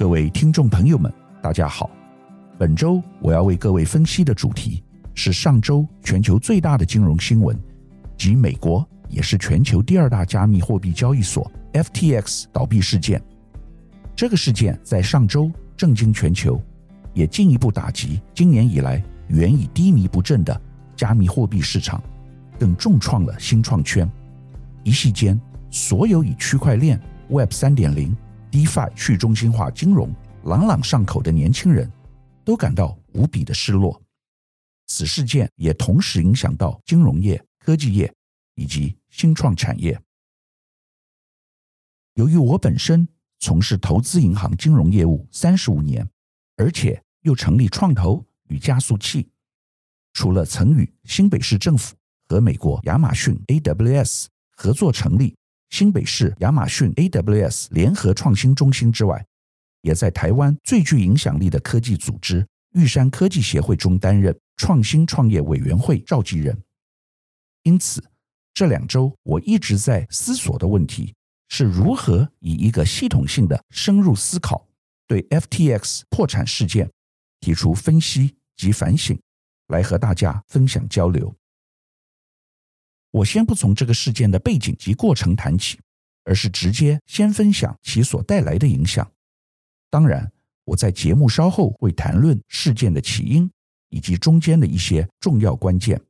各位听众朋友们，大家好。本周我要为各位分析的主题是上周全球最大的金融新闻，即美国也是全球第二大加密货币交易所 FTX 倒闭事件。这个事件在上周震惊全球，也进一步打击今年以来原已低迷不振的加密货币市场，更重创了新创圈。一夕间，所有以区块链、Web 三点零、DeFi 去中心化金融朗朗上口的年轻人，都感到无比的失落。此事件也同时影响到金融业、科技业以及新创产业。由于我本身从事投资银行金融业务三十五年，而且又成立创投与加速器，除了曾与新北市政府和美国亚马逊 AWS 合作成立新北市亚马逊 AWS 联合创新中心之外，也在台湾最具影响力的科技组织玉山科技协会中担任创新创业委员会召集人。因此，这两周我一直在思索的问题是如何以一个系统性的深入思考，对 FTX 破产事件提出分析及反省，来和大家分享交流。我先不从这个事件的背景及过程谈起，而是直接先分享其所带来的影响。当然，我在节目稍后会谈论事件的起因以及中间的一些重要关键。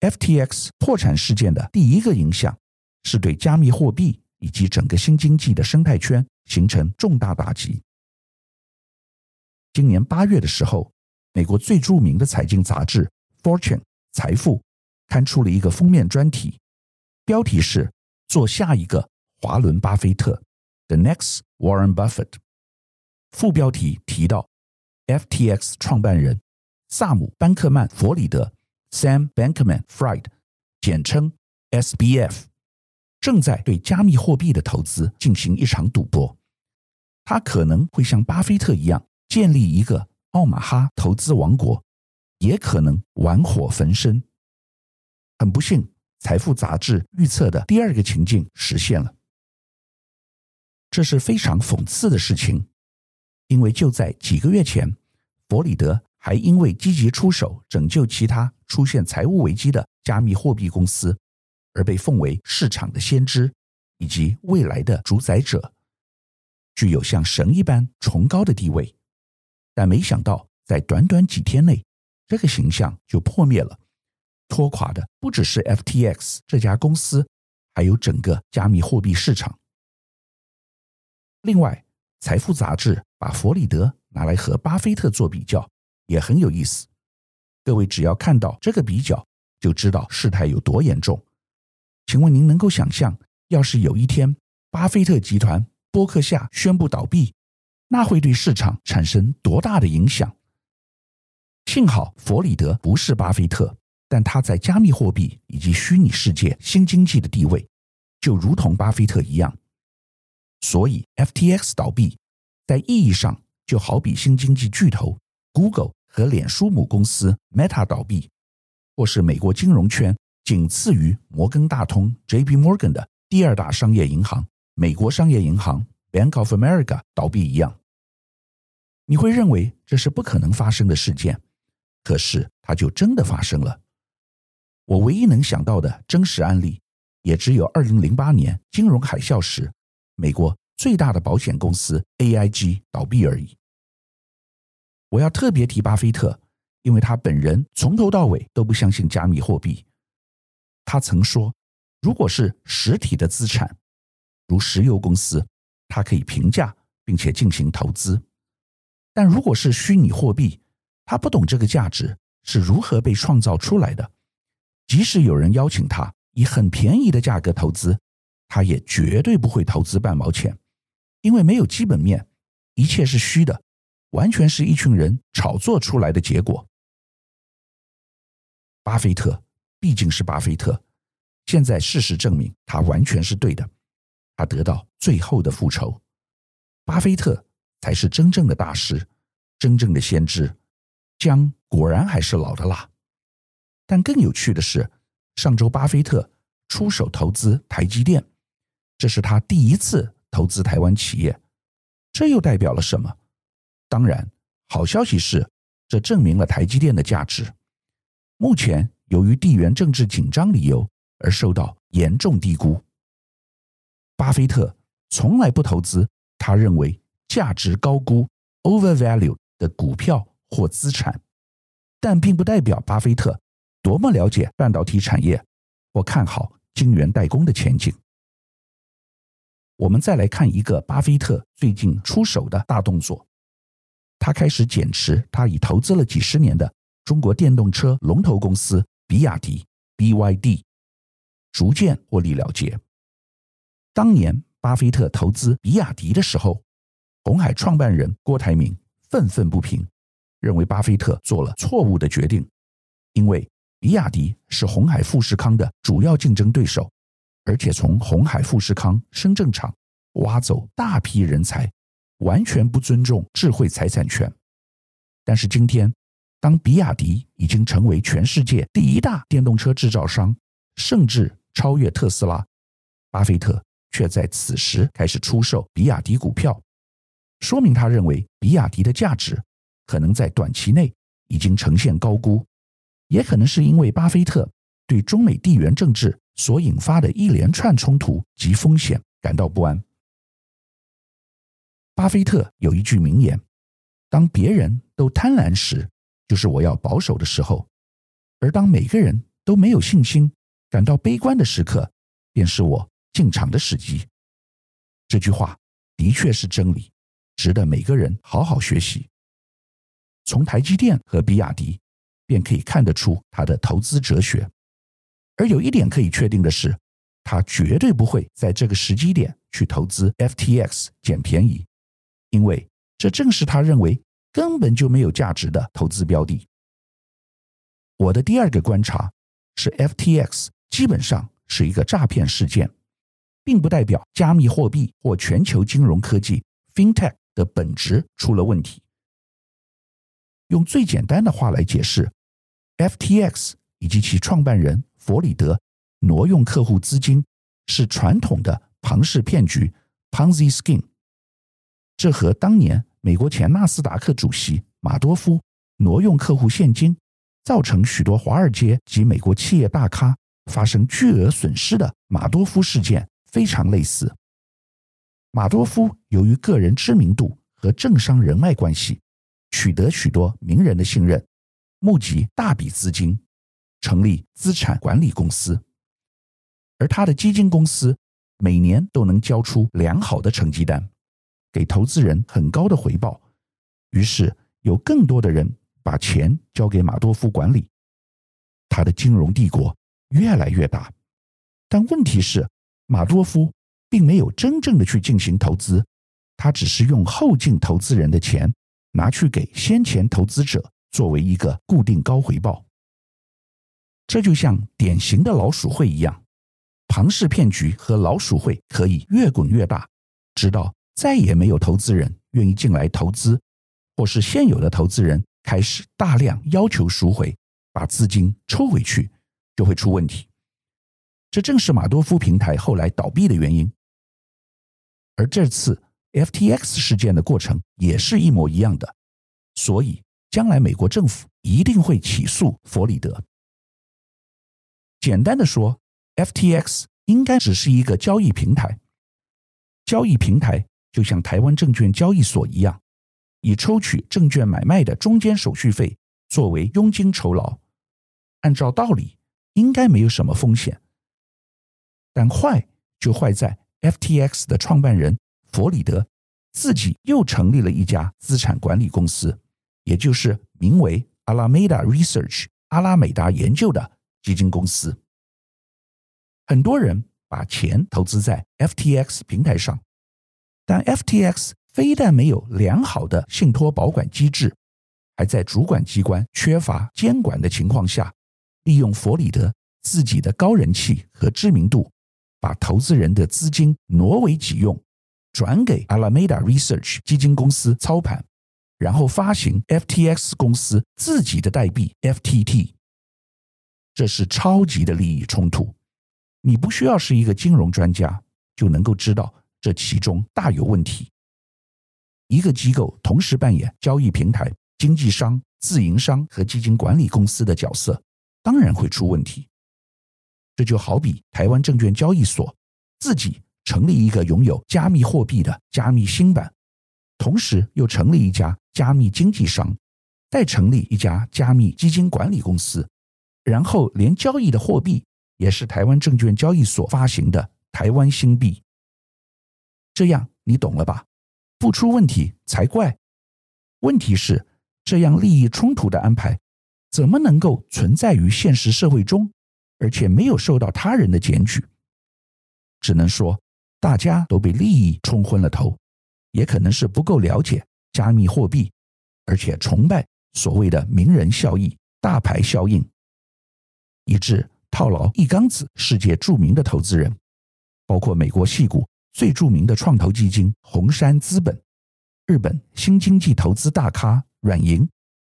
FTX 破产事件的第一个影响是对加密货币以及整个新经济的生态圈形成重大打击。今年八月的时候，美国最著名的财经杂志《Fortune》财富。刊出了一个封面专题，标题是“做下一个华伦巴菲特 ”，The Next Warren Buffett。副标题提到，FTX 创办人萨姆·班克曼·弗里德 （Sam Bankman-Fried），简称 SBF，正在对加密货币的投资进行一场赌博。他可能会像巴菲特一样建立一个奥马哈投资王国，也可能玩火焚身。很不幸，财富杂志预测的第二个情境实现了。这是非常讽刺的事情，因为就在几个月前，弗里德还因为积极出手拯救其他出现财务危机的加密货币公司，而被奉为市场的先知以及未来的主宰者，具有像神一般崇高的地位。但没想到，在短短几天内，这个形象就破灭了。拖垮的不只是 FTX 这家公司，还有整个加密货币市场。另外，《财富》杂志把弗里德拿来和巴菲特做比较，也很有意思。各位只要看到这个比较，就知道事态有多严重。请问您能够想象，要是有一天巴菲特集团波克夏宣布倒闭，那会对市场产生多大的影响？幸好弗里德不是巴菲特。但他在加密货币以及虚拟世界新经济的地位，就如同巴菲特一样。所以，FTX 倒闭，在意义上就好比新经济巨头 Google 和脸书母公司 Meta 倒闭，或是美国金融圈仅次于摩根大通 JP Morgan 的第二大商业银行美国商业银行 Bank of America 倒闭一样。你会认为这是不可能发生的事件，可是它就真的发生了。我唯一能想到的真实案例，也只有二零零八年金融海啸时，美国最大的保险公司 AIG 倒闭而已。我要特别提巴菲特，因为他本人从头到尾都不相信加密货币。他曾说，如果是实体的资产，如石油公司，他可以评价并且进行投资；但如果是虚拟货币，他不懂这个价值是如何被创造出来的。即使有人邀请他以很便宜的价格投资，他也绝对不会投资半毛钱，因为没有基本面，一切是虚的，完全是一群人炒作出来的结果。巴菲特毕竟是巴菲特，现在事实证明他完全是对的，他得到最后的复仇。巴菲特才是真正的大师，真正的先知，姜果然还是老的辣。但更有趣的是，上周巴菲特出手投资台积电，这是他第一次投资台湾企业，这又代表了什么？当然，好消息是，这证明了台积电的价值。目前由于地缘政治紧张理由而受到严重低估。巴菲特从来不投资他认为价值高估 （overvalue） 的股票或资产，但并不代表巴菲特多么了解半导体产业或看好晶圆代工的前景。我们再来看一个巴菲特最近出手的大动作，他开始减持他已投资了几十年的中国电动车龙头公司比亚迪 （BYD），逐渐获利了结。当年巴菲特投资比亚迪的时候，红海创办人郭台铭愤愤不平，认为巴菲特做了错误的决定，因为比亚迪是鸿海富士康的主要竞争对手。而且从鸿海富士康深圳厂挖走大批人才，完全不尊重智慧财产权。但是今天，当比亚迪已经成为全世界第一大电动车制造商，甚至超越特斯拉，巴菲特却在此时开始出售比亚迪股票，说明他认为比亚迪的价值可能在短期内已经呈现高估，也可能是因为巴菲特对中美地缘政治。所引发的一连串冲突及风险感到不安。巴菲特有一句名言：“当别人都贪婪时，就是我要保守的时候；而当每个人都没有信心、感到悲观的时刻，便是我进场的时机。”这句话的确是真理，值得每个人好好学习。从台积电和比亚迪便可以看得出他的投资哲学。而有一点可以确定的是，他绝对不会在这个时机点去投资 FTX 捡便宜，因为这正是他认为根本就没有价值的投资标的。我的第二个观察是，FTX 基本上是一个诈骗事件，并不代表加密货币或全球金融科技 FinTech 的本质出了问题。用最简单的话来解释，FTX 以及其创办人。弗里德挪用客户资金是传统的庞氏骗局 （Ponzi scheme），这和当年美国前纳斯达克主席马多夫挪用客户现金，造成许多华尔街及美国企业大咖发生巨额损失的马多夫事件非常类似。马多夫由于个人知名度和政商人脉关系，取得许多名人的信任，募集大笔资金。成立资产管理公司，而他的基金公司每年都能交出良好的成绩单，给投资人很高的回报。于是有更多的人把钱交给马多夫管理，他的金融帝国越来越大。但问题是，马多夫并没有真正的去进行投资，他只是用后进投资人的钱拿去给先前投资者作为一个固定高回报。这就像典型的老鼠会一样，庞氏骗局和老鼠会可以越滚越大，直到再也没有投资人愿意进来投资，或是现有的投资人开始大量要求赎回，把资金抽回去，就会出问题。这正是马多夫平台后来倒闭的原因。而这次 FTX 事件的过程也是一模一样的，所以将来美国政府一定会起诉弗里德。简单的说，FTX 应该只是一个交易平台。交易平台就像台湾证券交易所一样，以抽取证券买卖的中间手续费作为佣金酬劳。按照道理，应该没有什么风险。但坏就坏在 FTX 的创办人弗里德自己又成立了一家资产管理公司，也就是名为 Alameda Research 阿拉美达研究的。基金公司，很多人把钱投资在 FTX 平台上，但 FTX 非但没有良好的信托保管机制，还在主管机关缺乏监管的情况下，利用弗里德自己的高人气和知名度，把投资人的资金挪为己用，转给 Alameda Research 基金公司操盘，然后发行 FTX 公司自己的代币 FTT。这是超级的利益冲突，你不需要是一个金融专家就能够知道这其中大有问题。一个机构同时扮演交易平台、经纪商、自营商和基金管理公司的角色，当然会出问题。这就好比台湾证券交易所自己成立一个拥有加密货币的加密新版，同时又成立一家加密经纪商，再成立一家加密基金管理公司，然后连交易的货币也是台湾证券交易所发行的台湾新币。这样你懂了吧？不出问题才怪。问题是，这样利益冲突的安排，怎么能够存在于现实社会中，而且没有受到他人的检举？只能说，大家都被利益冲昏了头，也可能是不够了解加密货币，而且崇拜所谓的名人效应、大牌效应，以致套牢一缸子世界著名的投资人，包括美国戏股。最著名的创投基金红杉资本、日本新经济投资大咖软银，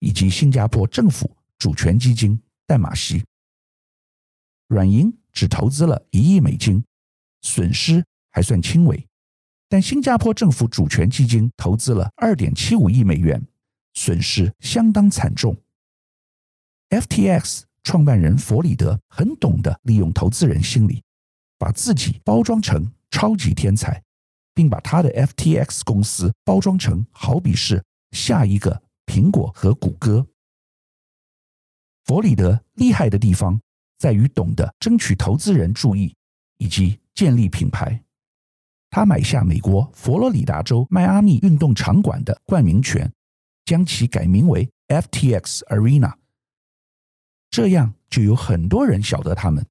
以及新加坡政府主权基金淡马锡。软银只投资了一亿美金，损失还算轻微；但新加坡政府主权基金投资了二点七五亿美元，损失相当惨重。FTX 创办人弗里德很懂得利用投资人心理，把自己包装成。超级天才，并把他的 FTX 公司包装成好比是下一个苹果和谷歌。弗里德厉害的地方在于懂得争取投资人注意以及建立品牌。他买下美国佛罗里达州迈阿密运动场馆的冠名权，将其改名为 FTX Arena。这样就有很多人晓得他们，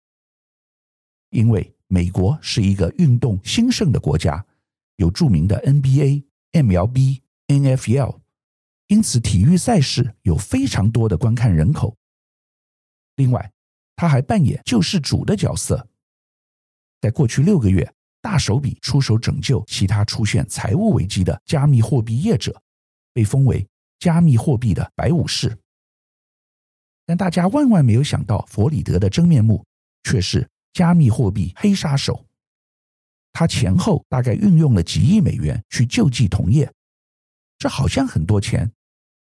因为。美国是一个运动兴盛的国家，有著名的 NBA、MLB、NFL，因此体育赛事有非常多的观看人口。另外，他还扮演救世主的角色，在过去六个月，大手笔出手拯救其他出现财务危机的加密货币业者，被封为加密货币的白武士。但大家万万没有想到，弗里德的真面目却是。加密货币黑杀手，他前后大概运用了几亿美元去救济同业，这好像很多钱，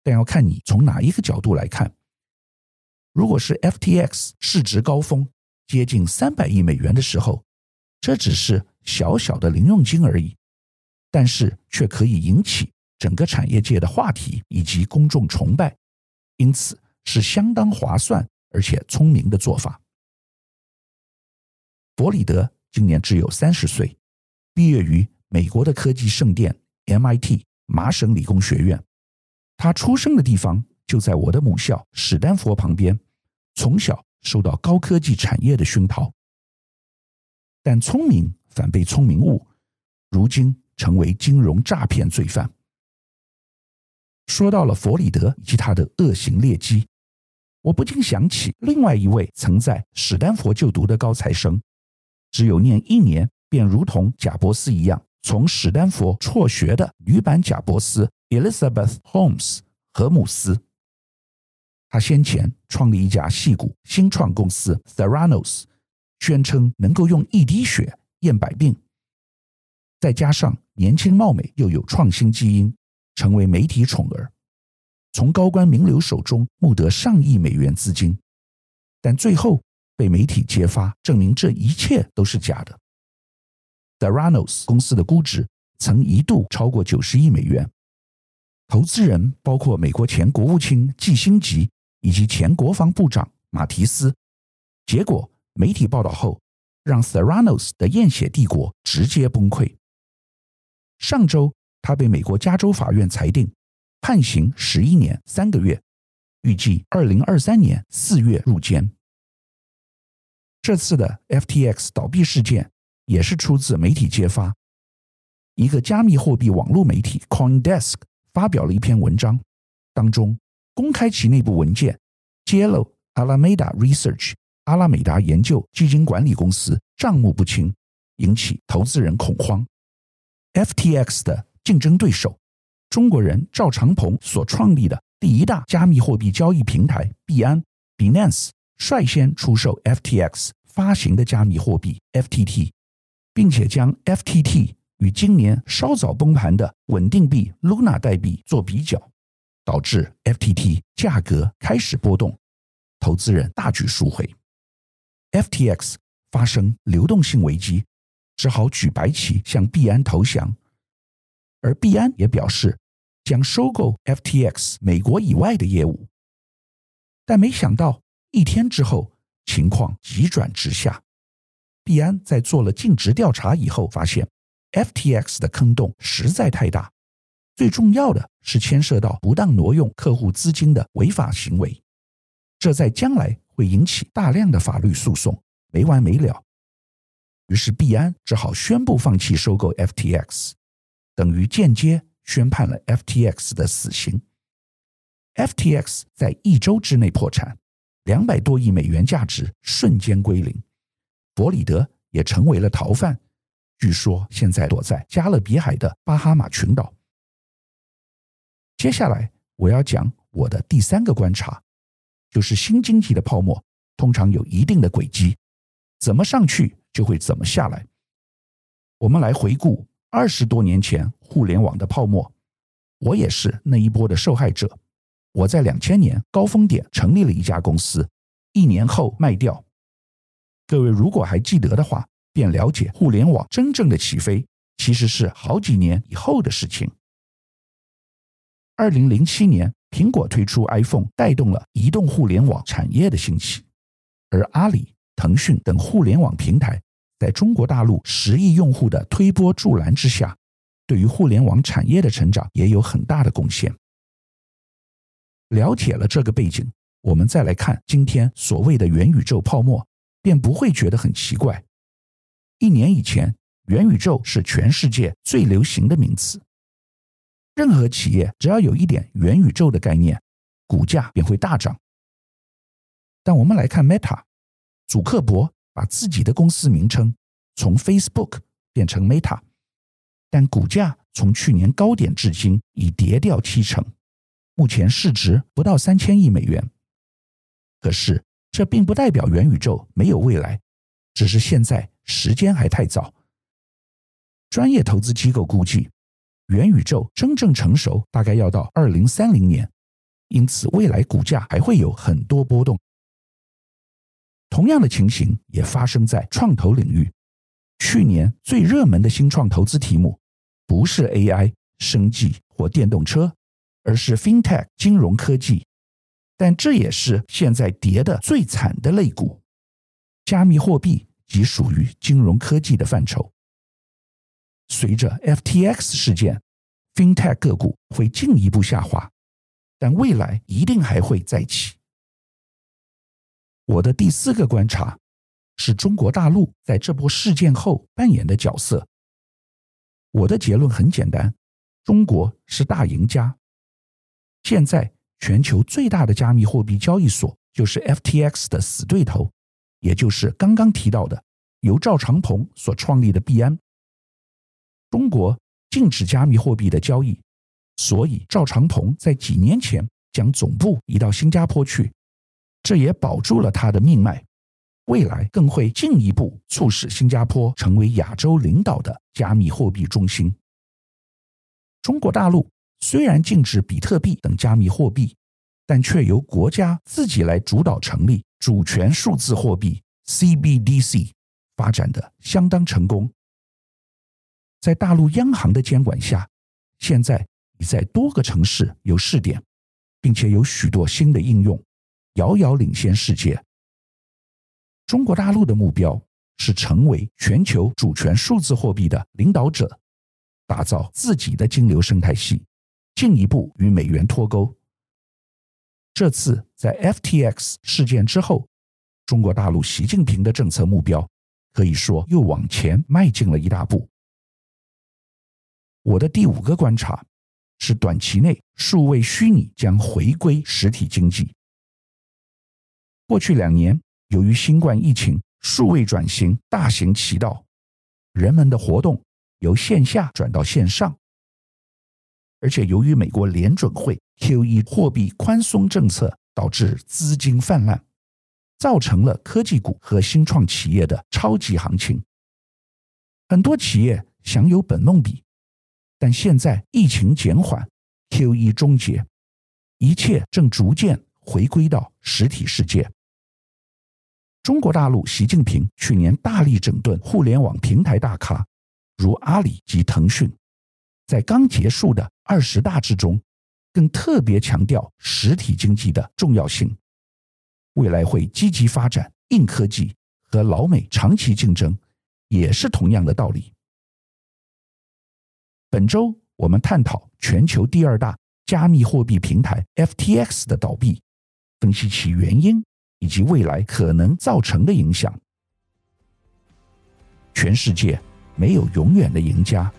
但要看你从哪一个角度来看。如果是 FTX 市值高峰接近三百亿美元的时候，这只是小小的零用金而已，但是却可以引起整个产业界的话题以及公众崇拜，因此是相当划算而且聪明的做法。弗里德今年只有三十岁，毕业于美国的科技圣殿 MIT 麻省理工学院。他出生的地方就在我的母校史丹佛旁边，从小受到高科技产业的熏陶。但聪明反被聪明误，如今成为金融诈骗罪犯。说到了弗里德以及他的恶行劣迹，我不禁想起另外一位曾在史丹佛就读的高材生。只有念一年，便如同贾伯斯一样，从史丹佛辍学的女版贾伯斯 Elizabeth Holmes 荷姆斯。他先前创立一家戏谷新创公司 Theranos，宣称能够用一滴血验百病。再加上年轻貌美又有创新基因，成为媒体宠儿，从高官名流手中募得上亿美元资金，但最后。被媒体揭发，证明这一切都是假的。Theranos 公司的估值曾一度超过九十亿美元，投资人包括美国前国务卿季辛吉以及前国防部长马提斯。结果媒体报道后，让 Soranos 的验血帝国直接崩溃。上周，他被美国加州法院裁定判刑十一年三个月，预计二零二三年四月入监。这次的 FTX 倒闭事件也是出自媒体揭发。一个加密货币网络媒体 CoinDesk 发表了一篇文章，当中公开其内部文件，揭露 Alameda Research 阿拉美达研究基金管理公司账目不清，引起投资人恐慌。FTX 的竞争对手，中国人赵长鹏所创立的第一大加密货币交易平台币安 Binance。率先出售 FTX 发行的加密货币 FTT，并且将 FTT 与今年稍早崩盘的稳定币 Luna 代币做比较，导致 FTT 价格开始波动，投资人大举赎回，FTX 发生流动性危机，只好举白旗向币安投降，而币安也表示将收购 FTX 美国以外的业务，但没想到一天之后情况急转直下，币安在做了尽职调查以后发现。FTX 的坑洞实在太大，最重要的是牵涉到不当挪用客户资金的违法行为，这在将来会引起大量的法律诉讼，没完没了。于是币安只好宣布放弃收购 FTX，等于间接宣判了 FTX 的死刑。FTX 在一周之内破产，两百多亿美元价值瞬间归零，弗里德也成为了逃犯。据说现在躲在加勒比海的巴哈马群岛。接下来我要讲我的第三个观察，就是新经济的泡沫通常有一定的轨迹，怎么上去就会怎么下来。我们来回顾二十多年前互联网的泡沫，我也是那一波的受害者。我在两千年高峰点成立了一家公司，一年后卖掉。各位如果还记得的话。便了解互联网真正的起飞，其实是好几年以后的事情。二零零七年，苹果推出 iPhone，带动了移动互联网产业的兴起，而阿里、腾讯等互联网平台在中国大陆十亿用户的推波助澜之下，对于互联网产业的成长也有很大的贡献。了解了这个背景，我们再来看今天所谓的元宇宙泡沫，便不会觉得很奇怪。一年以前，元宇宙是全世界最流行的名词。任何企业只要有一点元宇宙的概念，股价便会大涨。但我们来看 Meta，祖克伯把自己的公司名称从 Facebook 变成 Meta，但股价从去年高点至今已跌掉七成，目前市值不到三千亿美元。可是，这并不代表元宇宙没有未来，只是现在。时间还太早。专业投资机构估计，元宇宙真正成熟大概要到二零三零年，因此未来股价还会有很多波动。同样的情形也发生在创投领域。去年最热门的新创投资题目，不是 AI、生技或电动车，而是 FinTech 金融科技。但这也是现在跌得最惨的类股，加密货币。即属于金融科技的范畴。随着 FTX 事件，FinTech 个股会进一步下滑，但未来一定还会再起。我的第四个观察是中国大陆在这波事件后扮演的角色。我的结论很简单：中国是大赢家。现在全球最大的加密货币交易所就是 FTX 的死对头。也就是刚刚提到的，由赵长鹏所创立的币安。中国禁止加密货币的交易，所以赵长鹏在几年前将总部移到新加坡去，这也保住了他的命脉。未来更会进一步促使新加坡成为亚洲领导的加密货币中心。中国大陆虽然禁止比特币等加密货币，但却由国家自己来主导成立。主权数字货币 CBDC 发展的相当成功，在大陆央行的监管下，现在已在多个城市有试点，并且有许多新的应用，遥遥领先世界。中国大陆的目标是成为全球主权数字货币的领导者，打造自己的金流生态系，进一步与美元脱钩。这次在 FTX 事件之后，中国大陆习近平的政策目标可以说又往前迈进了一大步。我的第五个观察是，短期内数位虚拟将回归实体经济。过去两年，由于新冠疫情，数位转型大行其道，人们的活动由线下转到线上，而且由于美国联准会。QE 货币宽松政策导致资金泛滥，造成了科技股和新创企业的超级行情。很多企业享有本梦比，但现在疫情减缓，QE 终结，一切正逐渐回归到实体世界。中国大陆习近平去年大力整顿互联网平台大咖，如阿里及腾讯，在刚结束的二十大之中，更特别强调实体经济的重要性。未来会积极发展硬科技，和老美长期竞争，也是同样的道理。本周我们探讨全球第二大加密货币平台 FTX 的倒闭，分析其原因以及未来可能造成的影响。全世界没有永远的赢家，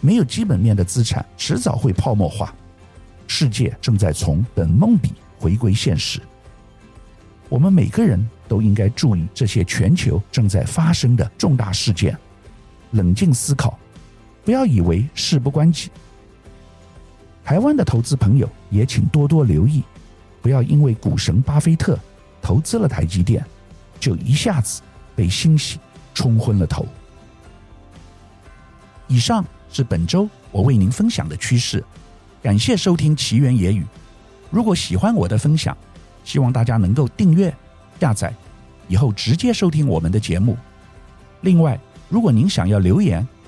没有基本面的资产迟早会泡沫化。世界正在从本梦比回归现实。我们每个人都应该注意这些全球正在发生的重大事件，冷静思考。不要以为事不关己。台湾的投资朋友也请多多留意，不要因为股神巴菲特投资了台积电，就一下子被欣喜冲昏了头。以上是本周我为您分享的趋势，感谢收听奇缘野语。如果喜欢我的分享，希望大家能够订阅、下载，以后直接收听我们的节目。另外，如果您想要留言，